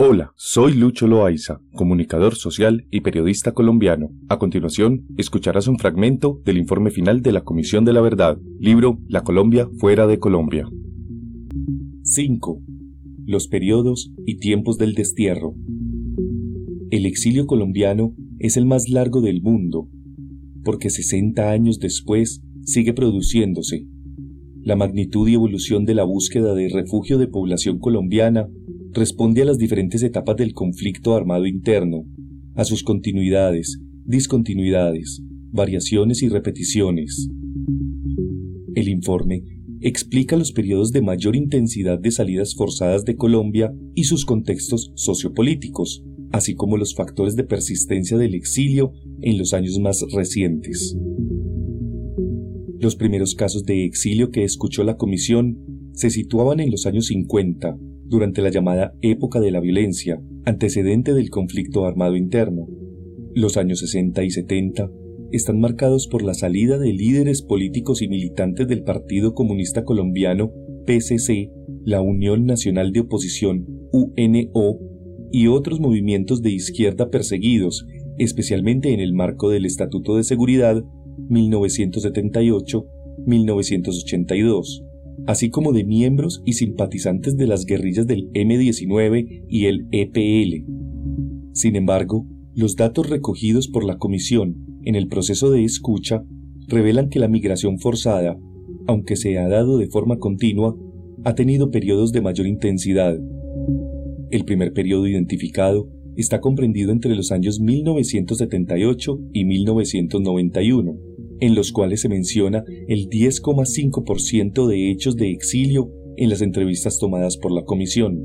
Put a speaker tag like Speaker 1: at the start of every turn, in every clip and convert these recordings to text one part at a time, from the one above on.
Speaker 1: Hola, soy Lucho Loaiza, comunicador social y periodista colombiano. A continuación, escucharás un fragmento del informe final de la Comisión de la Verdad, libro La Colombia fuera de Colombia. 5. Los periodos y tiempos del destierro. El exilio colombiano es el más largo del mundo, porque 60 años después sigue produciéndose. La magnitud y evolución de la búsqueda de refugio de población colombiana responde a las diferentes etapas del conflicto armado interno, a sus continuidades, discontinuidades, variaciones y repeticiones. El informe explica los periodos de mayor intensidad de salidas forzadas de Colombia y sus contextos sociopolíticos, así como los factores de persistencia del exilio en los años más recientes. Los primeros casos de exilio que escuchó la comisión se situaban en los años 50, durante la llamada época de la violencia, antecedente del conflicto armado interno. Los años 60 y 70 están marcados por la salida de líderes políticos y militantes del Partido Comunista Colombiano, PCC, la Unión Nacional de Oposición, UNO, y otros movimientos de izquierda perseguidos, especialmente en el marco del Estatuto de Seguridad 1978-1982 así como de miembros y simpatizantes de las guerrillas del M-19 y el EPL. Sin embargo, los datos recogidos por la Comisión en el proceso de escucha revelan que la migración forzada, aunque se ha dado de forma continua, ha tenido periodos de mayor intensidad. El primer periodo identificado está comprendido entre los años 1978 y 1991, en los cuales se menciona el 10,5% de hechos de exilio en las entrevistas tomadas por la Comisión.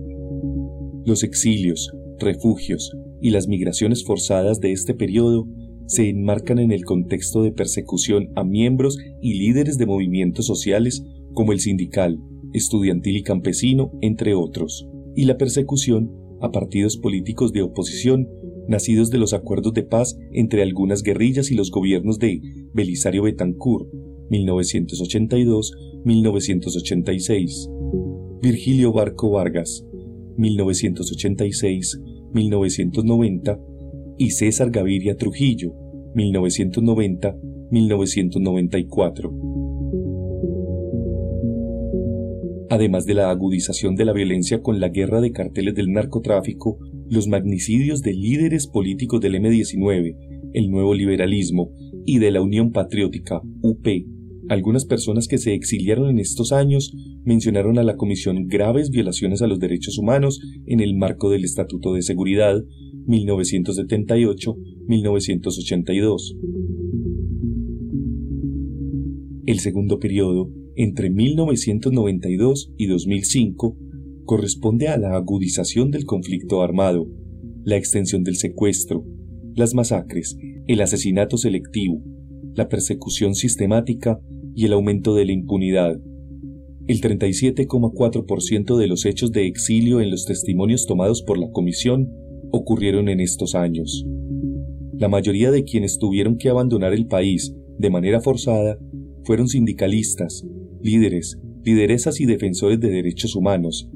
Speaker 1: Los exilios, refugios y las migraciones forzadas de este periodo se enmarcan en el contexto de persecución a miembros y líderes de movimientos sociales como el sindical, estudiantil y campesino, entre otros, y la persecución a partidos políticos de oposición nacidos de los acuerdos de paz entre algunas guerrillas y los gobiernos de Belisario Betancourt, 1982-1986, Virgilio Barco Vargas, 1986-1990, y César Gaviria Trujillo, 1990-1994. Además de la agudización de la violencia con la guerra de carteles del narcotráfico, los magnicidios de líderes políticos del M-19, el nuevo liberalismo y de la Unión Patriótica, UP. Algunas personas que se exiliaron en estos años mencionaron a la Comisión graves violaciones a los derechos humanos en el marco del Estatuto de Seguridad 1978-1982. El segundo periodo, entre 1992 y 2005, corresponde a la agudización del conflicto armado, la extensión del secuestro, las masacres, el asesinato selectivo, la persecución sistemática y el aumento de la impunidad. El 37,4% de los hechos de exilio en los testimonios tomados por la Comisión ocurrieron en estos años. La mayoría de quienes tuvieron que abandonar el país de manera forzada fueron sindicalistas, líderes, lideresas y defensores de derechos humanos,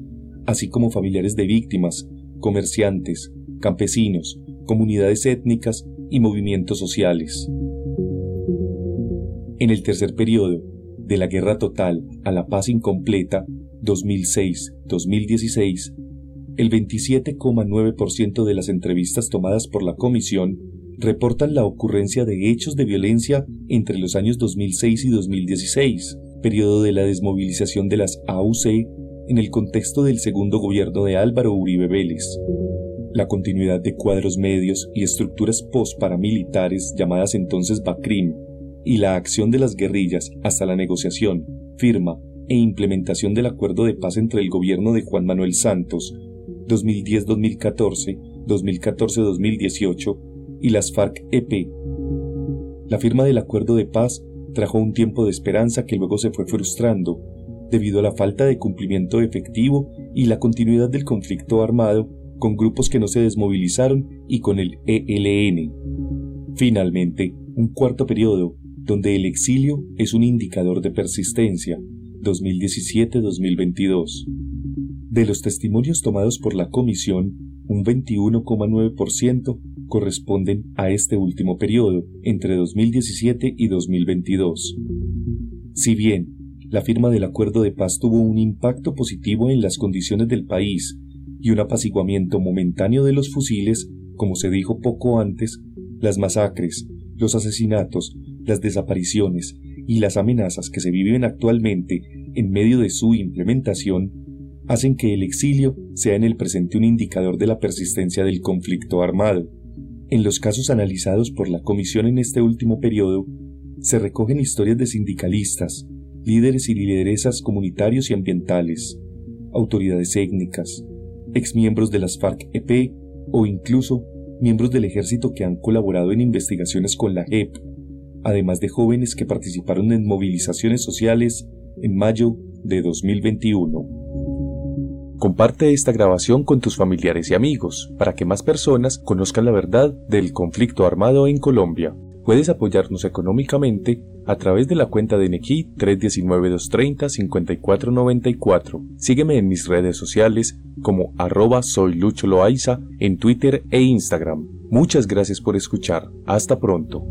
Speaker 1: así como familiares de víctimas, comerciantes, campesinos, comunidades étnicas y movimientos sociales. En el tercer periodo, de la guerra total a la paz incompleta, 2006-2016, el 27,9% de las entrevistas tomadas por la Comisión reportan la ocurrencia de hechos de violencia entre los años 2006 y 2016, periodo de la desmovilización de las AUC en el contexto del segundo gobierno de Álvaro Uribe Vélez. La continuidad de cuadros medios y estructuras post-paramilitares llamadas entonces BACRIM y la acción de las guerrillas hasta la negociación, firma e implementación del acuerdo de paz entre el gobierno de Juan Manuel Santos 2010-2014, 2014-2018 y las FARC-EP. La firma del acuerdo de paz trajo un tiempo de esperanza que luego se fue frustrando debido a la falta de cumplimiento efectivo y la continuidad del conflicto armado con grupos que no se desmovilizaron y con el ELN. Finalmente, un cuarto periodo donde el exilio es un indicador de persistencia, 2017-2022. De los testimonios tomados por la comisión, un 21,9% corresponden a este último periodo, entre 2017 y 2022. Si bien la firma del acuerdo de paz tuvo un impacto positivo en las condiciones del país y un apaciguamiento momentáneo de los fusiles, como se dijo poco antes, las masacres, los asesinatos, las desapariciones y las amenazas que se viven actualmente en medio de su implementación hacen que el exilio sea en el presente un indicador de la persistencia del conflicto armado. En los casos analizados por la Comisión en este último periodo, se recogen historias de sindicalistas, líderes y lideresas comunitarios y ambientales, autoridades étnicas, exmiembros de las FARC-EP o incluso miembros del ejército que han colaborado en investigaciones con la JEP, además de jóvenes que participaron en movilizaciones sociales en mayo de 2021. Comparte esta grabación con tus familiares y amigos para que más personas conozcan la verdad del conflicto armado en Colombia. Puedes apoyarnos económicamente a través de la cuenta de Nequi 319-230-5494. Sígueme en mis redes sociales como arroba soy Loaiza en Twitter e Instagram. Muchas gracias por escuchar. Hasta pronto.